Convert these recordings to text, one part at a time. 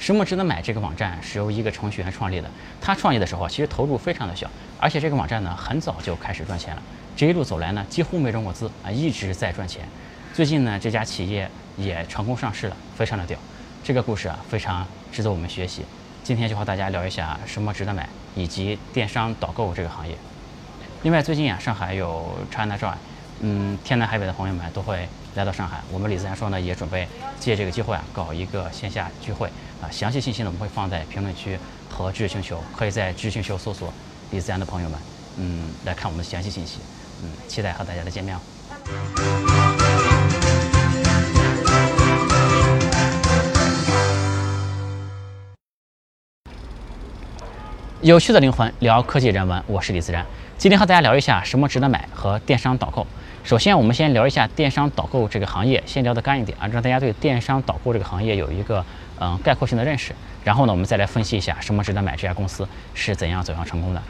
什么值得买这个网站是由一个程序员创立的，他创业的时候其实投入非常的小，而且这个网站呢很早就开始赚钱了，这一路走来呢几乎没融过资啊，一直在赚钱。最近呢这家企业也成功上市了，非常的屌。这个故事啊非常值得我们学习。今天就和大家聊一下什么值得买，以及电商导购这个行业。另外最近啊上海有 China Joy，嗯，天南海北的朋友们都会来到上海。我们李自然说呢也准备借这个机会啊搞一个线下聚会啊，详细信息呢我们会放在评论区和知识星球，可以在知识星球搜索李自然的朋友们，嗯，来看我们的详细信息，嗯，期待和大家的见面哦。有趣的灵魂聊科技人文，我是李自然。今天和大家聊一下什么值得买和电商导购。首先，我们先聊一下电商导购这个行业，先聊得干一点啊，让大家对电商导购这个行业有一个嗯概括性的认识。然后呢，我们再来分析一下什么值得买这家公司是怎样走向成功的。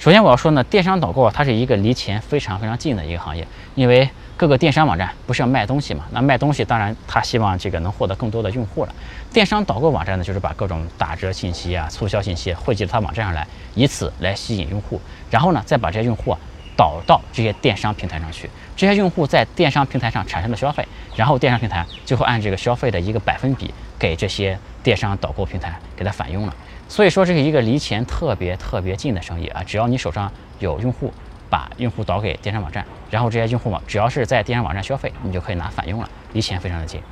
首先我要说呢，电商导购啊，它是一个离钱非常非常近的一个行业，因为各个电商网站不是要卖东西嘛？那卖东西当然他希望这个能获得更多的用户了。电商导购网站呢，就是把各种打折信息啊、促销信息汇集到他网站上来，以此来吸引用户，然后呢，再把这些用户啊导到这些电商平台上去。这些用户在电商平台上产生的消费，然后电商平台就会按这个消费的一个百分比给这些电商导购平台给它返佣了。所以说这是一个离钱特别特别近的生意啊！只要你手上有用户。把用户导给电商网站，然后这些用户嘛，只要是在电商网站消费，你就可以拿返佣了，离钱非常的近。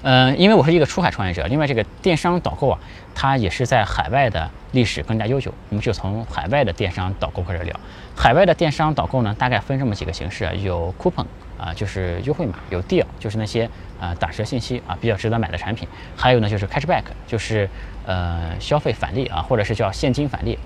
嗯，因为我是一个出海创业者，另外这个电商导购啊，它也是在海外的历史更加悠久。我们就从海外的电商导购开始聊。海外的电商导购呢，大概分这么几个形式，有 coupon 啊，就是优惠码；有 deal，就是那些呃打折信息啊，比较值得买的产品；还有呢，就是 cashback，就是呃消费返利啊，或者是叫现金返利。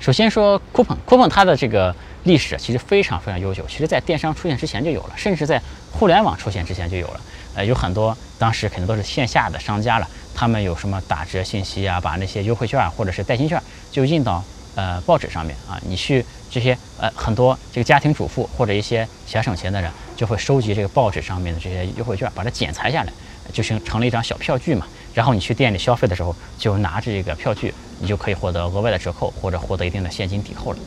首先说 coupon，coupon 它的这个历史其实非常非常悠久，其实在电商出现之前就有了，甚至在互联网出现之前就有了。呃，有很多当时肯定都是线下的商家了，他们有什么打折信息啊，把那些优惠券或者是代金券就印到呃报纸上面啊，你去这些呃很多这个家庭主妇或者一些想省钱的人就会收集这个报纸上面的这些优惠券，把它剪裁下来，就成成了一张小票据嘛。然后你去店里消费的时候，就拿着这个票据，你就可以获得额外的折扣，或者获得一定的现金抵扣了。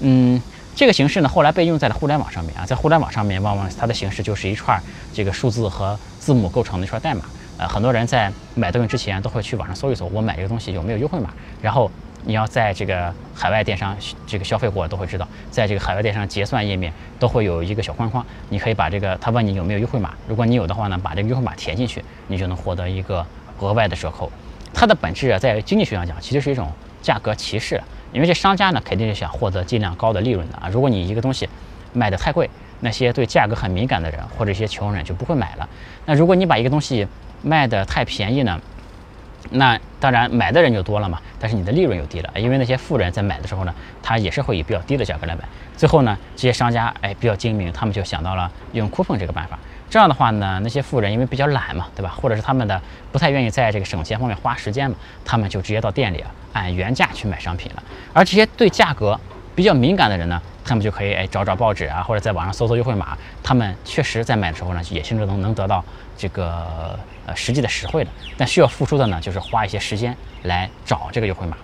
嗯，这个形式呢，后来被用在了互联网上面啊，在互联网上面，往往它的形式就是一串这个数字和字母构成的一串代码。呃，很多人在买东西之前都会去网上搜一搜，我买这个东西有没有优惠码，然后。你要在这个海外电商这个消费过都会知道，在这个海外电商结算页面都会有一个小框框，你可以把这个他问你有没有优惠码，如果你有的话呢，把这个优惠码填进去，你就能获得一个额外的折扣。它的本质啊，在经济学上讲，其实是一种价格歧视，因为这商家呢肯定是想获得尽量高的利润的啊。如果你一个东西卖的太贵，那些对价格很敏感的人或者一些穷人就不会买了。那如果你把一个东西卖的太便宜呢？那当然买的人就多了嘛，但是你的利润又低了，因为那些富人在买的时候呢，他也是会以比较低的价格来买。最后呢，这些商家哎比较精明，他们就想到了用哭疯这个办法。这样的话呢，那些富人因为比较懒嘛，对吧？或者是他们的不太愿意在这个省钱方面花时间嘛，他们就直接到店里啊按原价去买商品了。而这些对价格比较敏感的人呢，他们就可以哎找找报纸啊，或者在网上搜搜优惠码，他们确实在买的时候呢，也心中能能得到这个。呃，实际的实惠的，但需要付出的呢，就是花一些时间来找这个优惠码。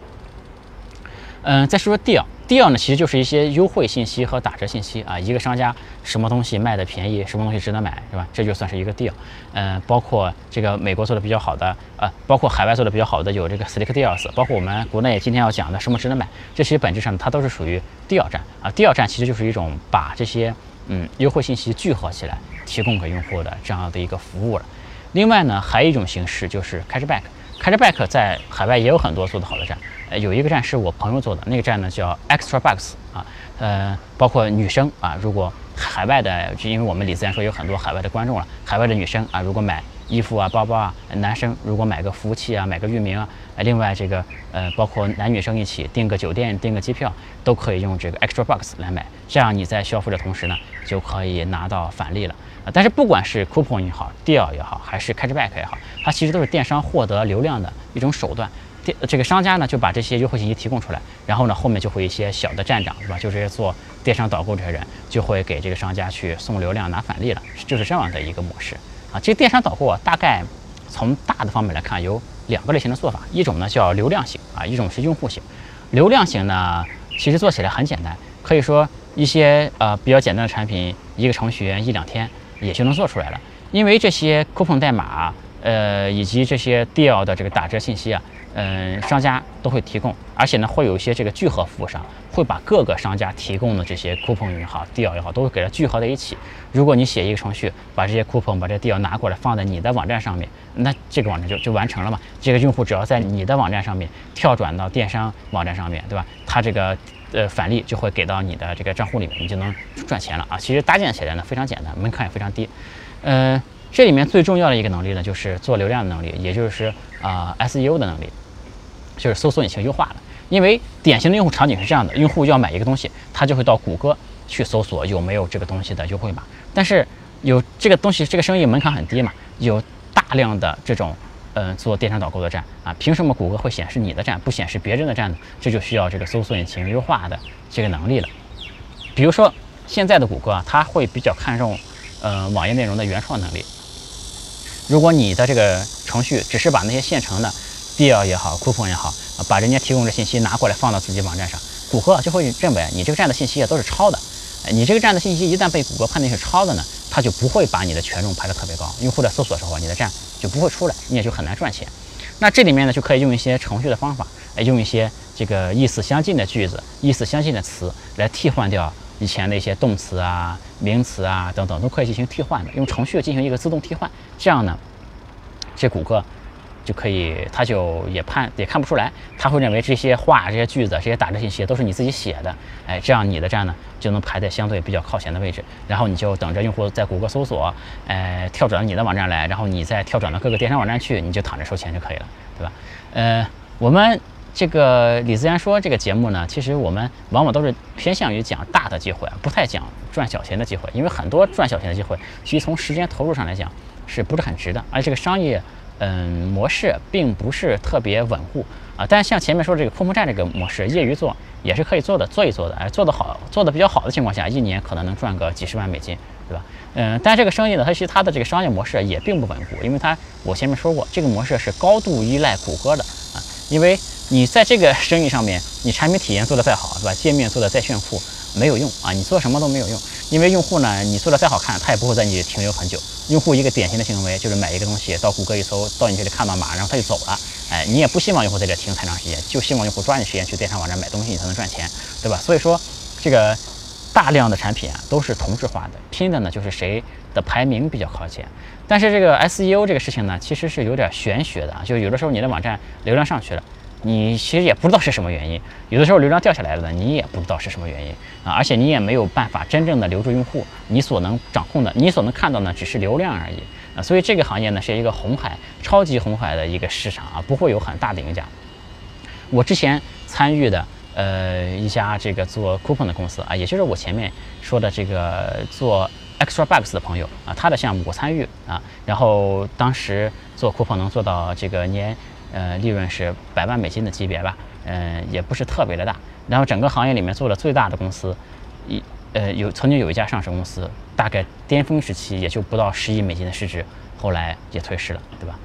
嗯，再说说 deal，deal 呢，其实就是一些优惠信息和打折信息啊。一个商家什么东西卖的便宜，什么东西值得买，是吧？这就算是一个 deal。嗯，包括这个美国做的比较好的，呃，包括海外做的比较好的有这个 Slick Deals，包括我们国内今天要讲的什么值得买，这些本质上它都是属于 deal 站啊。deal 站其实就是一种把这些嗯优惠信息聚合起来，提供给用户的这样的一个服务了。另外呢，还有一种形式就是 Cashback 开着 bike 在海外也有很多做的好的站，呃，有一个站是我朋友做的，那个站呢叫 Extra Bucks 啊，呃，包括女生啊，如果海外的，就因为我们李自然说有很多海外的观众了，海外的女生啊，如果买衣服啊、包包啊，男生如果买个服务器啊、买个域名啊，另外这个呃，包括男女生一起订个酒店、订个机票，都可以用这个 Extra Box 来买，这样你在消费的同时呢，就可以拿到返利了。啊，但是不管是 coupon 也好，deal 也好，还是 cashback 也好，它其实都是电商获得流量的一种手段。电这个商家呢就把这些优惠信息提供出来，然后呢后面就会一些小的站长是吧？就这些做电商导购这些人就会给这个商家去送流量拿返利了，就是这样的一个模式。啊，这个电商导购啊，大概从大的方面来看，有两个类型的做法，一种呢叫流量型啊，一种是用户型。流量型呢，其实做起来很简单，可以说一些呃比较简单的产品，一个程序员一两天也就能做出来了。因为这些 coupon 代码，呃，以及这些 deal 的这个打折信息啊。嗯，商家都会提供，而且呢，会有一些这个聚合服务商会把各个商家提供的这些 coupon 也好，deal 也好，都会给它聚合在一起。如果你写一个程序，把这些 coupon、把这 deal 拿过来放在你的网站上面，那这个网站就就完成了嘛？这个用户只要在你的网站上面跳转到电商网站上面对吧？他这个呃返利就会给到你的这个账户里面，你就能赚钱了啊！其实搭建起来呢非常简单，门槛也非常低。嗯，这里面最重要的一个能力呢，就是做流量的能力，也就是啊 SEO 的能力。就是搜索引擎优化了，因为典型的用户场景是这样的：用户要买一个东西，他就会到谷歌去搜索有没有这个东西的优惠码。但是有这个东西，这个生意门槛很低嘛，有大量的这种嗯做电商导购的站啊，凭什么谷歌会显示你的站，不显示别人的站呢？这就需要这个搜索引擎优化的这个能力了。比如说现在的谷歌啊，它会比较看重嗯网页内容的原创能力。如果你的这个程序只是把那些现成的 deal 也好，coupon 也好，把人家提供的信息拿过来放到自己网站上，谷歌就会认为你这个站的信息啊都是抄的。你这个站的信息一旦被谷歌判定是抄的呢，它就不会把你的权重排得特别高，用户在搜索的时候，你的站就不会出来，你也就很难赚钱。那这里面呢，就可以用一些程序的方法，用一些这个意思相近的句子、意思相近的词来替换掉以前的一些动词啊、名词啊等等，都可以进行替换的，用程序进行一个自动替换，这样呢，这谷歌。就可以，他就也判也看不出来，他会认为这些话、这些句子、这些打折信息都是你自己写的，哎，这样你的站呢就能排在相对比较靠前的位置，然后你就等着用户在谷歌搜索，哎，跳转到你的网站来，然后你再跳转到各个电商网站去，你就躺着收钱就可以了，对吧？呃，我们这个李自然说这个节目呢，其实我们往往都是偏向于讲大的机会，不太讲赚小钱的机会，因为很多赚小钱的机会，其实从时间投入上来讲是不是很值的，而这个商业。嗯，模式并不是特别稳固啊，但是像前面说这个空风站这个模式，业余做也是可以做的，做一做的，哎，做得好，做得比较好的情况下，一年可能能赚个几十万美金，对吧？嗯，但这个生意呢，它其实它的这个商业模式也并不稳固，因为它我前面说过，这个模式是高度依赖谷歌的啊，因为你在这个生意上面，你产品体验做得再好，是吧？界面做得再炫酷。没有用啊！你做什么都没有用，因为用户呢，你做的再好看，他也不会在你停留很久。用户一个典型的行为就是买一个东西，到谷歌一搜，到你这里看到码，然后他就走了。哎，你也不希望用户在这停太长时间，就希望用户抓紧时间去电商网站买东西，你才能赚钱，对吧？所以说，这个大量的产品啊，都是同质化的，拼的呢就是谁的排名比较靠前。但是这个 SEO 这个事情呢，其实是有点玄学的啊，就有的时候你的网站流量上去了。你其实也不知道是什么原因，有的时候流量掉下来了呢，你也不知道是什么原因啊，而且你也没有办法真正的留住用户，你所能掌控的，你所能看到呢，只是流量而已啊，所以这个行业呢是一个红海，超级红海的一个市场啊，不会有很大的赢家。我之前参与的呃一家这个做 coupon 的公司啊，也就是我前面说的这个做 extra bucks 的朋友啊，他的项目我参与啊，然后当时做 coupon 能做到这个年。呃，利润是百万美金的级别吧，嗯，也不是特别的大。然后整个行业里面做的最大的公司，一呃有曾经有一家上市公司，大概巅峰时期也就不到十亿美金的市值，后来也退市了，对吧？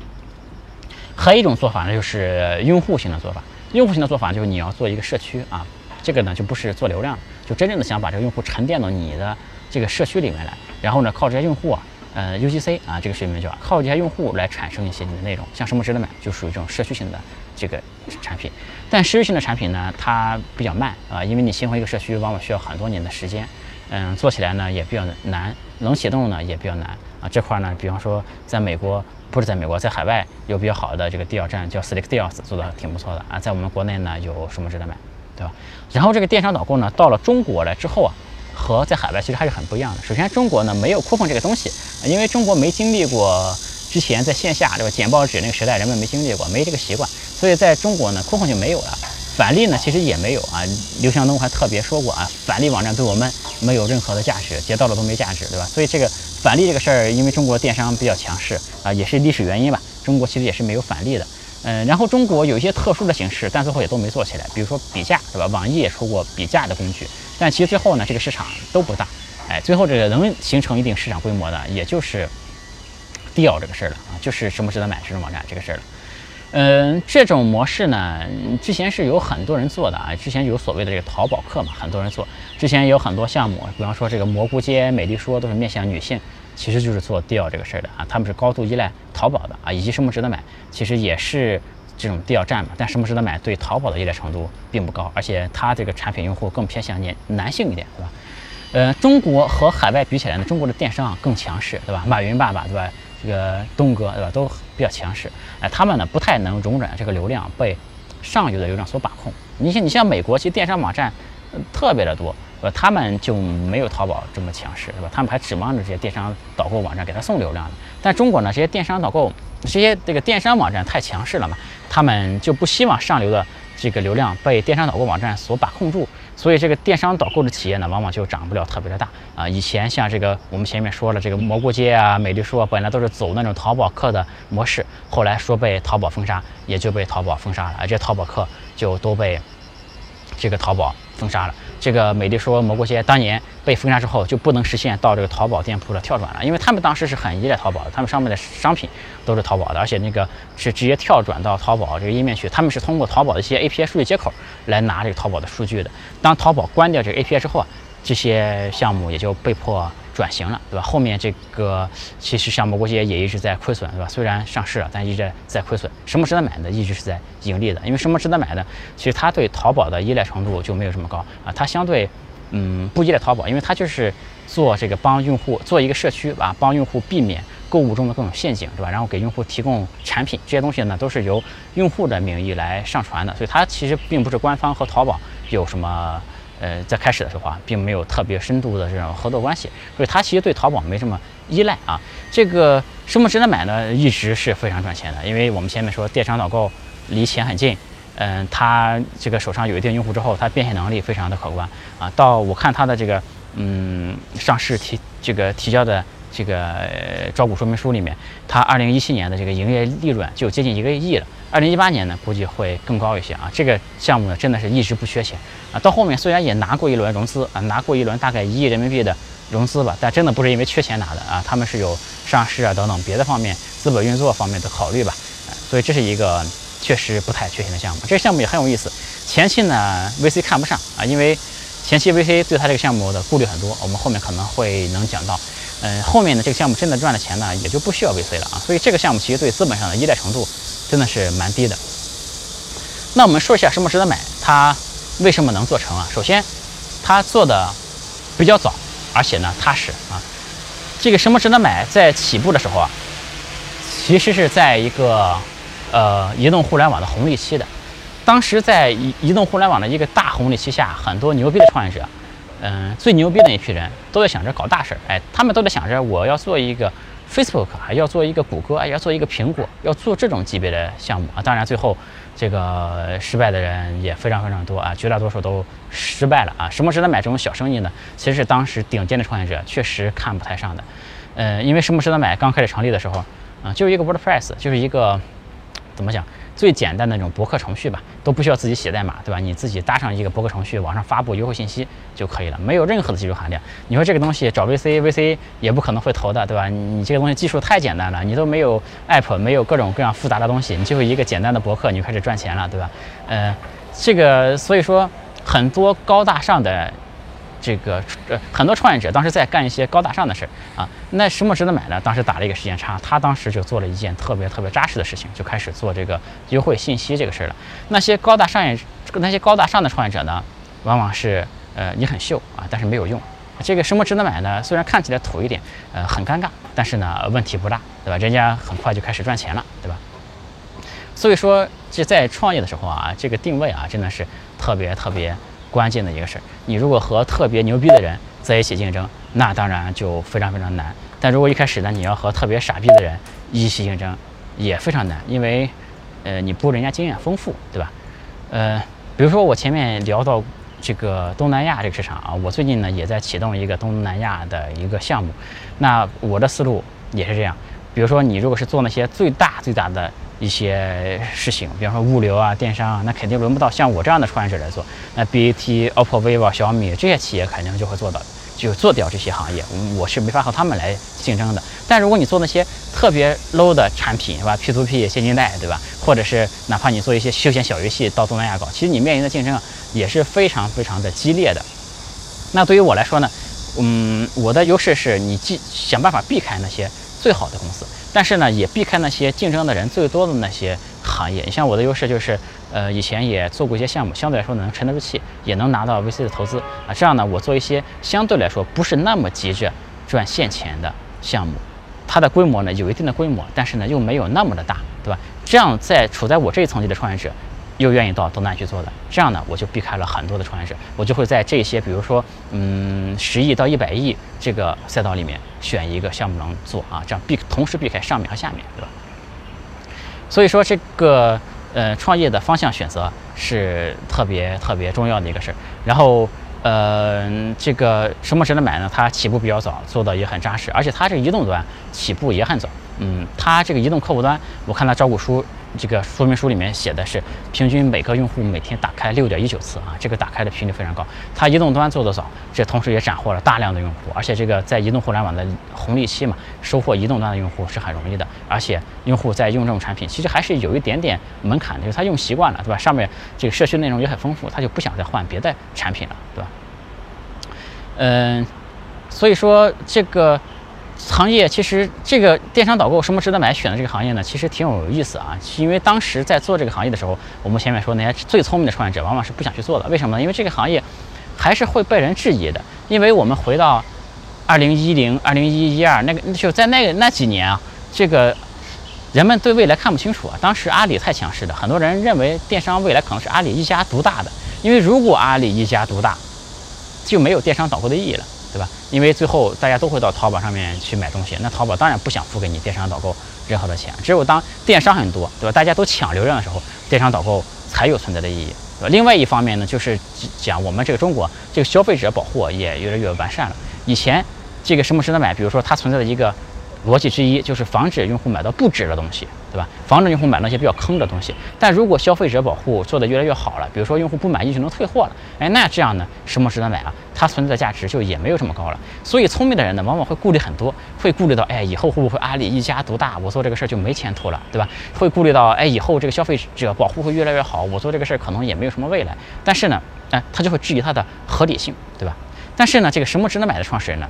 还有一种做法呢，就是用户型的做法。用户型的做法就是你要做一个社区啊，这个呢就不是做流量，就真正的想把这个用户沉淀到你的这个社区里面来，然后呢靠这些用户啊。呃，UGC 啊，这个学名叫靠这些用户来产生一些你的内容，像什么值得买，就属于这种社区型的这个产品。但社区型的产品呢，它比较慢啊，因为你形成一个社区往往需要很多年的时间，嗯，做起来呢也比较难，能启动呢也比较难啊。这块呢，比方说在美国，不是在美国，在海外有比较好的这个 d e 站叫 Slick Deals，做的挺不错的啊。在我们国内呢，有什么值得买，对吧？然后这个电商导购呢，到了中国来之后啊。和在海外其实还是很不一样的。首先，中国呢没有 coupon 这个东西，因为中国没经历过之前在线下对吧剪报纸那个时代，人们没经历过，没这个习惯，所以在中国呢 coupon 就没有了。返利呢其实也没有啊。刘强东还特别说过啊，返利网站对我们没有任何的价值，截到了都没价值，对吧？所以这个返利这个事儿，因为中国电商比较强势啊，也是历史原因吧。中国其实也是没有返利的。嗯，然后中国有一些特殊的形式，但最后也都没做起来。比如说比价，对吧？网易也出过比价的工具，但其实最后呢，这个市场都不大。哎，最后这个能形成一定市场规模的，也就是调这个事儿了啊，就是什么值得买这种网站这个事儿了。嗯，这种模式呢，之前是有很多人做的啊，之前有所谓的这个淘宝客嘛，很多人做，之前有很多项目，比方说这个蘑菇街、美丽说都是面向女性，其实就是做调这个事儿的啊，他们是高度依赖淘宝的啊，以及什么值得买，其实也是这种调站嘛，但什么值得买对淘宝的依赖程度并不高，而且它这个产品用户更偏向年男性一点，对吧？呃，中国和海外比起来呢，中国的电商啊更强势，对吧？马云爸爸，对吧？这个东哥，对吧？都比较强势。哎，他们呢不太能容忍这个流量被上游的流量所把控。你像你像美国，其实电商网站特别的多，呃，他们就没有淘宝这么强势，对吧？他们还指望着这些电商导购网站给他送流量呢。但中国呢，这些电商导购、这些这个电商网站太强势了嘛，他们就不希望上流的这个流量被电商导购网站所把控住。所以这个电商导购的企业呢，往往就涨不了特别的大啊。以前像这个我们前面说了，这个蘑菇街啊、美丽说，本来都是走那种淘宝客的模式，后来说被淘宝封杀，也就被淘宝封杀了，而这淘宝客就都被这个淘宝封杀了。这个美丽说蘑菇街当年被封杀之后，就不能实现到这个淘宝店铺的跳转了，因为他们当时是很依赖淘宝的，他们上面的商品都是淘宝的，而且那个是直接跳转到淘宝这个页面去，他们是通过淘宝的一些 API 数据接口来拿这个淘宝的数据的。当淘宝关掉这个 API 之后啊，这些项目也就被迫转型了，对吧？后面这个其实像蘑菇街也一直在亏损，对吧？虽然上市了，但一直在亏损。什么值得买的，一直是在盈利的，因为什么值得买的，其实它对淘宝的依赖程度就没有这么高啊，它相对嗯不依赖淘宝，因为它就是做这个帮用户做一个社区啊，帮用户避免购物中的各种陷阱，对吧？然后给用户提供产品，这些东西呢都是由用户的名义来上传的，所以它其实并不是官方和淘宝有什么。呃，在开始的时候啊，并没有特别深度的这种合作关系，所以他其实对淘宝没什么依赖啊。这个什么值得买呢？一直是非常赚钱的，因为我们前面说电商导购离钱很近，嗯，他这个手上有一定用户之后，他变现能力非常的可观啊。到我看他的这个嗯上市提这个提交的这个招股说明书里面，它二零一七年的这个营业利润就接近一个亿了。二零一八年呢，估计会更高一些啊。这个项目呢，真的是一直不缺钱啊。到后面虽然也拿过一轮融资啊，拿过一轮大概一亿人民币的融资吧，但真的不是因为缺钱拿的啊，他们是有上市啊等等别的方面资本运作方面的考虑吧。所以这是一个确实不太缺钱的项目。这个项目也很有意思。前期呢，VC 看不上啊，因为前期 VC 对他这个项目的顾虑很多，我们后面可能会能讲到。嗯，后面的，这个项目真的赚了钱呢，也就不需要 VC 了啊。所以这个项目其实对资本上的依赖程度。真的是蛮低的。那我们说一下什么值得买，它为什么能做成啊？首先，它做的比较早，而且呢踏实啊。这个什么值得买，在起步的时候啊，其实是在一个呃移动互联网的红利期的。当时在移移动互联网的一个大红利期下，很多牛逼的创业者，嗯，最牛逼的一批人都在想着搞大事儿，哎，他们都在想着我要做一个。Facebook 还要做一个谷歌，哎，要做一个苹果，要做这种级别的项目啊！当然，最后这个失败的人也非常非常多啊，绝大多数都失败了啊！什么值得买这种小生意呢？其实是当时顶尖的创业者确实看不太上的，呃，因为什么值得买刚开始成立的时候，啊，就是一个 WordPress，就是一个怎么讲？最简单的那种博客程序吧，都不需要自己写代码，对吧？你自己搭上一个博客程序，网上发布优惠信息就可以了，没有任何的技术含量。你说这个东西找 VC，VC 也不可能会投的，对吧？你这个东西技术太简单了，你都没有 App，没有各种各样复杂的东西，你就一个简单的博客，你就开始赚钱了，对吧？呃，这个所以说很多高大上的。这个呃，很多创业者当时在干一些高大上的事儿啊，那什么值得买呢？当时打了一个时间差，他当时就做了一件特别特别扎实的事情，就开始做这个优惠信息这个事儿了。那些高大上业，那些高大上的创业者呢，往往是呃你很秀啊，但是没有用。这个什么值得买呢？虽然看起来土一点，呃很尴尬，但是呢问题不大，对吧？人家很快就开始赚钱了，对吧？所以说这在创业的时候啊，这个定位啊真的是特别特别。关键的一个事儿，你如果和特别牛逼的人在一起竞争，那当然就非常非常难。但如果一开始呢，你要和特别傻逼的人一起竞争，也非常难，因为，呃，你不如人家经验丰富，对吧？呃，比如说我前面聊到这个东南亚这个市场啊，我最近呢也在启动一个东南亚的一个项目，那我的思路也是这样。比如说你如果是做那些最大最大的。一些事情，比方说物流啊、电商啊，那肯定轮不到像我这样的创业者来做。那 BAT、OPPO、vivo、小米这些企业肯定就会做到，就做掉这些行业。我是没法和他们来竞争的。但如果你做那些特别 low 的产品，是吧？P to P 现金贷，对吧？或者是哪怕你做一些休闲小游戏到东南亚搞，其实你面临的竞争也是非常非常的激烈的。那对于我来说呢，嗯，我的优势是你既想办法避开那些最好的公司，但是呢，也避开那些竞争的人最多的那些行业。你像我的优势就是，呃，以前也做过一些项目，相对来说能沉得住气，也能拿到 VC 的投资啊。这样呢，我做一些相对来说不是那么急着赚现钱的项目，它的规模呢有一定的规模，但是呢又没有那么的大，对吧？这样在处在我这一层级的创业者。又愿意到东南去做的，这样呢，我就避开了很多的创业者，我就会在这些，比如说，嗯，十亿到一百亿这个赛道里面选一个项目能做啊，这样避同时避开上面和下面，对吧？所以说这个呃创业的方向选择是特别特别重要的一个事儿。然后呃这个什么值得买呢？它起步比较早，做的也很扎实，而且它这个移动端起步也很早。嗯，它这个移动客户端，我看它招股书。这个说明书里面写的是平均每个用户每天打开六点一九次啊，这个打开的频率非常高。它移动端做得早，这同时也斩获了大量的用户，而且这个在移动互联网的红利期嘛，收获移动端的用户是很容易的。而且用户在用这种产品，其实还是有一点点门槛的，就是他用习惯了，对吧？上面这个社区内容也很丰富，他就不想再换别的产品了，对吧？嗯，所以说这个。行业其实这个电商导购什么值得买？选的这个行业呢，其实挺有意思啊。因为当时在做这个行业的时候，我们前面说那些最聪明的创业者往往是不想去做的。为什么呢？因为这个行业还是会被人质疑的。因为我们回到二零一零、二零一一二那个，就在那个那几年啊，这个人们对未来看不清楚啊。当时阿里太强势了，很多人认为电商未来可能是阿里一家独大的。因为如果阿里一家独大，就没有电商导购的意义了。对吧？因为最后大家都会到淘宝上面去买东西，那淘宝当然不想付给你电商导购任何的钱。只有当电商很多，对吧？大家都抢流量的时候，电商导购才有存在的意义，另外一方面呢，就是讲我们这个中国这个消费者保护也越来越完善了。以前这个什么值得买？比如说它存在的一个。逻辑之一就是防止用户买到不值的东西，对吧？防止用户买那些比较坑的东西。但如果消费者保护做得越来越好了，比如说用户不满意就能退货了，哎，那这样呢，什么值得买啊？它存在的价值就也没有这么高了。所以聪明的人呢，往往会顾虑很多，会顾虑到，哎，以后会不会阿里一家独大，我做这个事儿就没前途了，对吧？会顾虑到，哎，以后这个消费者保护会越来越好，我做这个事儿可能也没有什么未来。但是呢，哎，他就会质疑它的合理性，对吧？但是呢，这个什么值得买的创始人呢？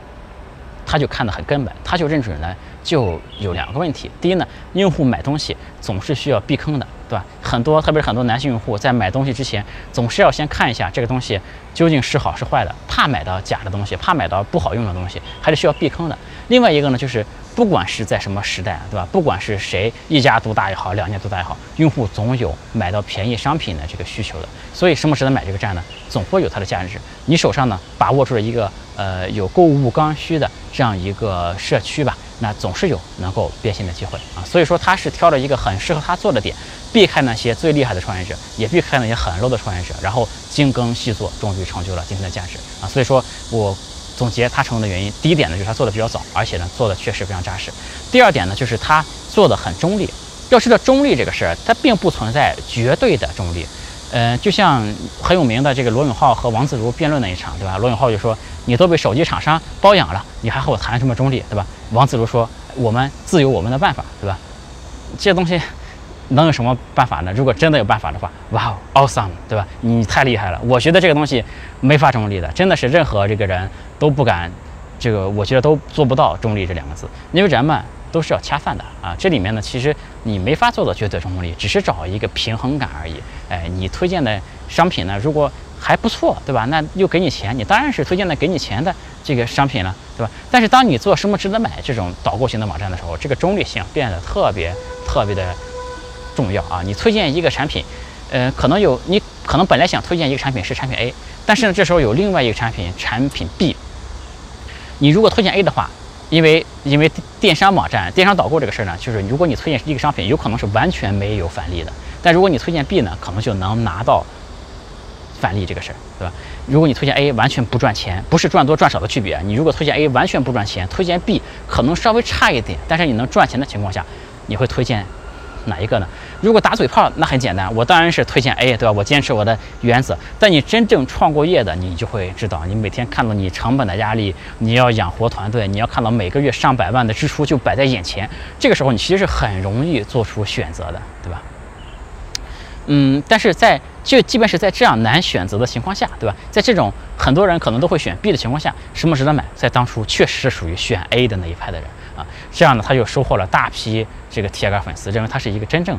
他就看得很根本，他就认准了，就有两个问题。第一呢，用户买东西总是需要避坑的，对吧？很多，特别是很多男性用户在买东西之前，总是要先看一下这个东西究竟是好是坏的，怕买到假的东西，怕买到不好用的东西，还是需要避坑的。另外一个呢，就是不管是在什么时代，对吧？不管是谁一家独大也好，两家独大也好，用户总有买到便宜商品的这个需求的。所以，什么值得买这个站呢？总会有它的价值。你手上呢，把握住了一个呃有购物刚需的这样一个社区吧，那总是有能够变现的机会啊。所以说，他是挑了一个很适合他做的点，避开那些最厉害的创业者，也避开那些很 low 的创业者，然后精耕细作，终于成就了今天的价值啊。所以说我。总结他成功的原因，第一点呢就是他做的比较早，而且呢做的确实非常扎实。第二点呢就是他做的很中立。要知道中立这个事儿，它并不存在绝对的中立。嗯，就像很有名的这个罗永浩和王自如辩论那一场，对吧？罗永浩就说：“你都被手机厂商包养了，你还和我谈什么中立，对吧？”王自如说：“我们自有我们的办法，对吧？”这东西。能有什么办法呢？如果真的有办法的话，哇哦，awesome，对吧？你太厉害了！我觉得这个东西没法中立的，真的是任何这个人都不敢，这个我觉得都做不到中立这两个字，因为人们都是要恰饭的啊。这里面呢，其实你没法做到绝对中立，只是找一个平衡感而已。哎，你推荐的商品呢，如果还不错，对吧？那又给你钱，你当然是推荐的给你钱的这个商品了，对吧？但是当你做什么值得买这种导购型的网站的时候，这个中立性变得特别特别的。重要啊！你推荐一个产品，呃，可能有你可能本来想推荐一个产品是产品 A，但是呢，这时候有另外一个产品产品 B。你如果推荐 A 的话，因为因为电商网站电商导购这个事儿呢，就是如果你推荐一个商品，有可能是完全没有返利的；但如果你推荐 B 呢，可能就能拿到返利这个事儿，对吧？如果你推荐 A 完全不赚钱，不是赚多赚少的区别。你如果推荐 A 完全不赚钱，推荐 B 可能稍微差一点，但是你能赚钱的情况下，你会推荐。哪一个呢？如果打嘴炮，那很简单，我当然是推荐 A，对吧？我坚持我的原则。但你真正创过业的，你就会知道，你每天看到你成本的压力，你要养活团队，你要看到每个月上百万的支出就摆在眼前，这个时候你其实是很容易做出选择的，对吧？嗯，但是在就即便是在这样难选择的情况下，对吧？在这种很多人可能都会选 B 的情况下，什么值得买？在当初确实是属于选 A 的那一派的人啊，这样呢，他就收获了大批这个铁杆粉丝，认为他是一个真正。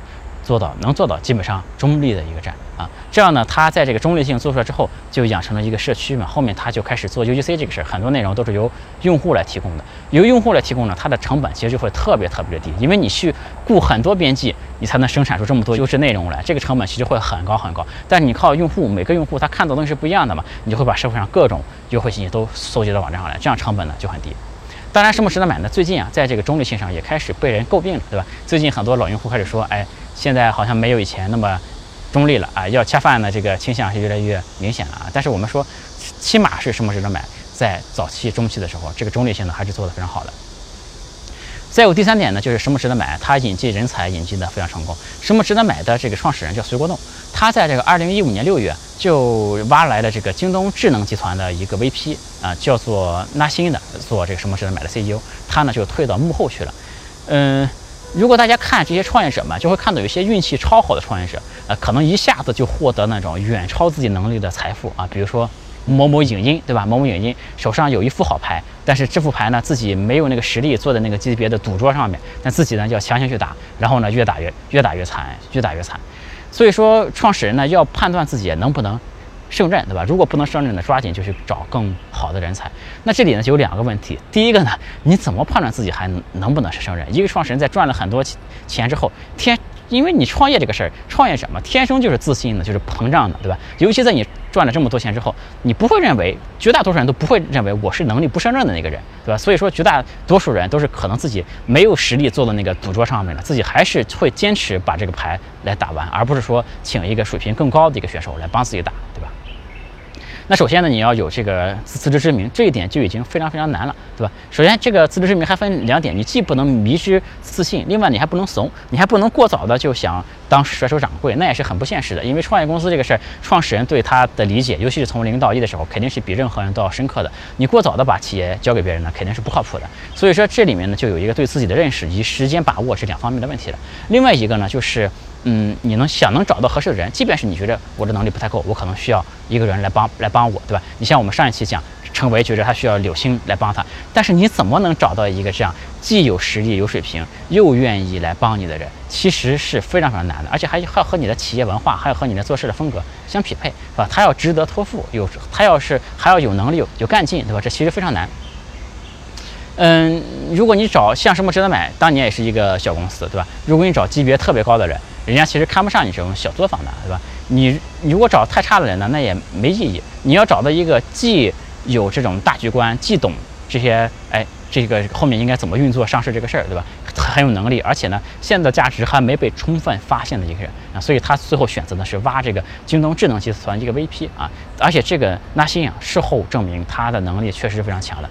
做到能做到基本上中立的一个站啊，这样呢，他在这个中立性做出来之后，就养成了一个社区嘛。后面他就开始做 UGC 这个事儿，很多内容都是由用户来提供的。由用户来提供呢，它的成本其实就会特别特别的低，因为你去雇很多编辑，你才能生产出这么多优质内容来，这个成本其实会很高很高。但是你靠用户，每个用户他看到东西是不一样的嘛，你就会把社会上各种优惠信息都搜集到网站上来，这样成本呢就很低。当然，什么值得买呢？最近啊，在这个中立性上也开始被人诟病了，对吧？最近很多老用户开始说，哎。现在好像没有以前那么中立了啊，要恰饭的这个倾向是越来越明显了啊。但是我们说，起码是什么值得买，在早期、中期的时候，这个中立性呢还是做得非常好的。再有第三点呢，就是什么值得买，它引进人才引进的非常成功。什么值得买的这个创始人叫隋国栋，他在这个二零一五年六月就挖来了这个京东智能集团的一个 VP 啊，叫做纳新的做这个什么值得买的 CEO，他呢就退到幕后去了，嗯。如果大家看这些创业者们，就会看到有些运气超好的创业者，呃，可能一下子就获得那种远超自己能力的财富啊。比如说某某影音，对吧？某某影音手上有一副好牌，但是这副牌呢，自己没有那个实力坐在那个级别的赌桌上面，但自己呢要强行去打，然后呢越打越越打越惨，越打越惨。所以说，创始人呢要判断自己能不能。胜任对吧？如果不能胜任呢，抓紧就去找更好的人才。那这里呢就有两个问题。第一个呢，你怎么判断自己还能不能是胜任？一个创始人在赚了很多钱之后，天，因为你创业这个事儿，创业者嘛，天生就是自信的，就是膨胀的，对吧？尤其在你赚了这么多钱之后，你不会认为，绝大多数人都不会认为我是能力不胜任的那个人，对吧？所以说，绝大多数人都是可能自己没有实力坐到那个赌桌上面了，自己还是会坚持把这个牌来打完，而不是说请一个水平更高的一个选手来帮自己打，那首先呢，你要有这个自知之明，这一点就已经非常非常难了，对吧？首先，这个自知之明还分两点，你既不能迷之自信，另外你还不能怂，你还不能过早的就想当甩手掌柜，那也是很不现实的。因为创业公司这个事儿，创始人对他的理解，尤其是从零到一的时候，肯定是比任何人都要深刻的。你过早的把企业交给别人呢，肯定是不靠谱的。所以说，这里面呢，就有一个对自己的认识以及时间把握这两方面的问题了。另外一个呢，就是。嗯，你能想能找到合适的人，即便是你觉得我的能力不太够，我可能需要一个人来帮来帮我，对吧？你像我们上一期讲，陈维觉得他需要柳青来帮他，但是你怎么能找到一个这样既有实力、有水平，又愿意来帮你的人？其实是非常非常难的，而且还还要和你的企业文化，还要和你的做事的风格相匹配，是吧？他要值得托付，有他要是还要有能力、有有干劲，对吧？这其实非常难。嗯，如果你找像什么值得买，当年也是一个小公司，对吧？如果你找级别特别高的人。人家其实看不上你这种小作坊的，对吧？你你如果找太差的人呢，那也没意义。你要找到一个既有这种大局观，既懂这些，哎，这个后面应该怎么运作上市这个事儿，对吧？很有能力，而且呢，现在的价值还没被充分发现的一个人啊，所以他最后选择的是挖这个京东智能集团一个 VP 啊，而且这个纳新啊，事后证明他的能力确实是非常强的。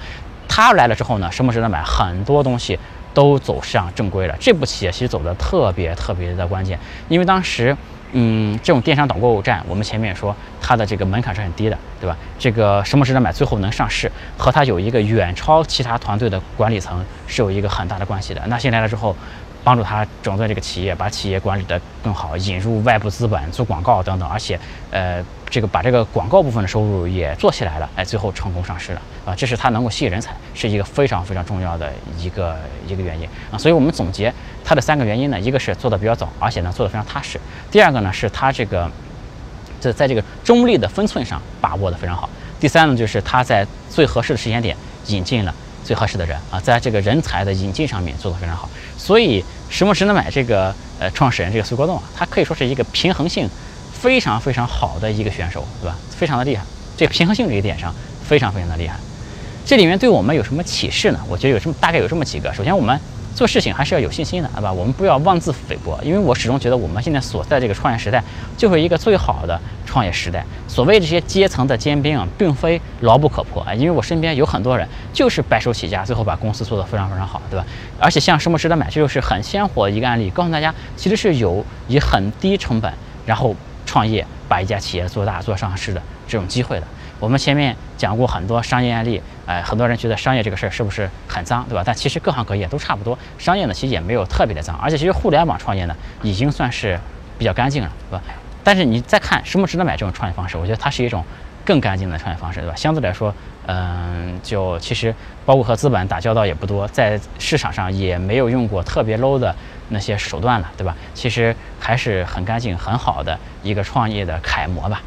他来了之后呢，什么值得买？很多东西。都走向正规了，这步企业其实走的特别特别的关键，因为当时，嗯，这种电商导购站，我们前面说它的这个门槛是很低的，对吧？这个什么值得买，最后能上市，和它有一个远超其他团队的管理层是有一个很大的关系的。那新来了之后。帮助他整顿这个企业，把企业管理得更好，引入外部资本做广告等等，而且，呃，这个把这个广告部分的收入也做起来了，哎，最后成功上市了啊！这是他能够吸引人才，是一个非常非常重要的一个一个原因啊！所以我们总结他的三个原因呢，一个是做的比较早，而且呢做的非常踏实；第二个呢是他这个这在这个中立的分寸上把握的非常好；第三呢就是他在最合适的时间点引进了。最合适的人啊，在这个人才的引进上面做得非常好，所以石墨石能买这个呃创始人这个苏国栋啊，他可以说是一个平衡性非常非常好的一个选手，对吧？非常的厉害，这个平衡性这一点上非常非常的厉害。这里面对我们有什么启示呢？我觉得有这么大概有这么几个。首先，我们做事情还是要有信心的，对吧？我们不要妄自菲薄，因为我始终觉得我们现在所在这个创业时代，就是一个最好的创业时代。所谓这些阶层的坚冰，并非牢不可破啊，因为我身边有很多人就是白手起家，最后把公司做得非常非常好，对吧？而且像什么值得买，这就是很鲜活的一个案例，告诉大家其实是有以很低成本，然后创业把一家企业做大做上市的这种机会的。我们前面讲过很多商业案例，哎，很多人觉得商业这个事儿是不是很脏，对吧？但其实各行各业都差不多，商业呢其实也没有特别的脏，而且其实互联网创业呢已经算是比较干净了，对吧？但是你再看什么值得买这种创业方式，我觉得它是一种更干净的创业方式，对吧？相对来说，嗯，就其实包括和资本打交道也不多，在市场上也没有用过特别 low 的那些手段了，对吧？其实还是很干净、很好的一个创业的楷模吧。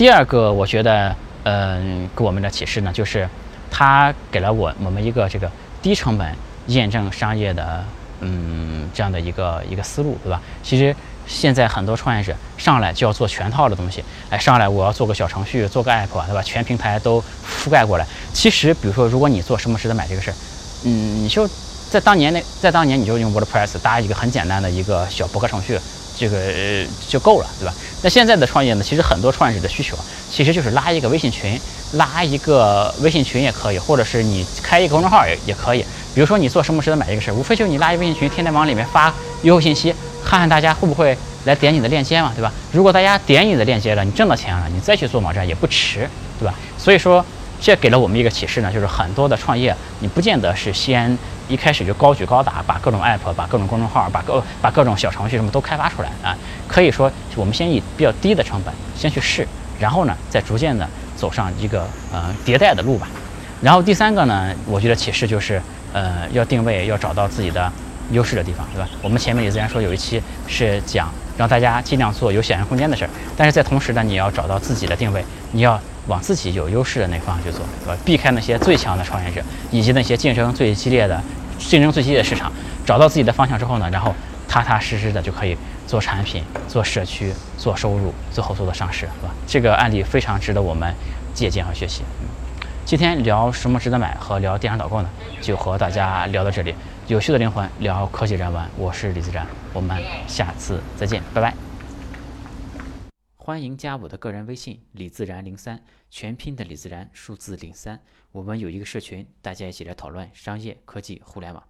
第二个，我觉得，嗯，给我们的启示呢，就是它给了我我们一个这个低成本验证商业的，嗯，这样的一个一个思路，对吧？其实现在很多创业者上来就要做全套的东西，哎，上来我要做个小程序，做个 app，对吧？全平台都覆盖过来。其实，比如说，如果你做什么值得买这个事儿，嗯，你就在当年那，在当年你就用 WordPress 搭一个很简单的一个小博客程序。这个呃就够了，对吧？那现在的创业呢，其实很多创业者的需求其实就是拉一个微信群，拉一个微信群也可以，或者是你开一个公众号也也可以。比如说你做什么值得买一个事儿，无非就是你拉一个微信群，天天往里面发优惠信息，看看大家会不会来点你的链接嘛，对吧？如果大家点你的链接了，你挣到钱了，你再去做网站也不迟，对吧？所以说。这给了我们一个启示呢，就是很多的创业，你不见得是先一开始就高举高打，把各种 app、把各种公众号、把各把各种小程序什么都开发出来啊。可以说，我们先以比较低的成本先去试，然后呢，再逐渐的走上一个呃迭代的路吧。然后第三个呢，我觉得启示就是呃要定位，要找到自己的优势的地方，对吧？我们前面也自然说有一期是讲让大家尽量做有想象空间的事儿，但是在同时呢，你要找到自己的定位，你要。往自己有优势的那方向去做，对吧？避开那些最强的创业者，以及那些竞争最激烈的、竞争最激烈的市场，找到自己的方向之后呢，然后踏踏实实的就可以做产品、做社区、做收入，最后做到上市，是吧？这个案例非常值得我们借鉴和学习。今天聊什么值得买和聊电商导购呢，就和大家聊到这里。有趣的灵魂聊科技人文，我是李自然，我们下次再见，拜拜。欢迎加我的个人微信李自然零三，全拼的李自然，数字零三。我们有一个社群，大家一起来讨论商业、科技、互联网。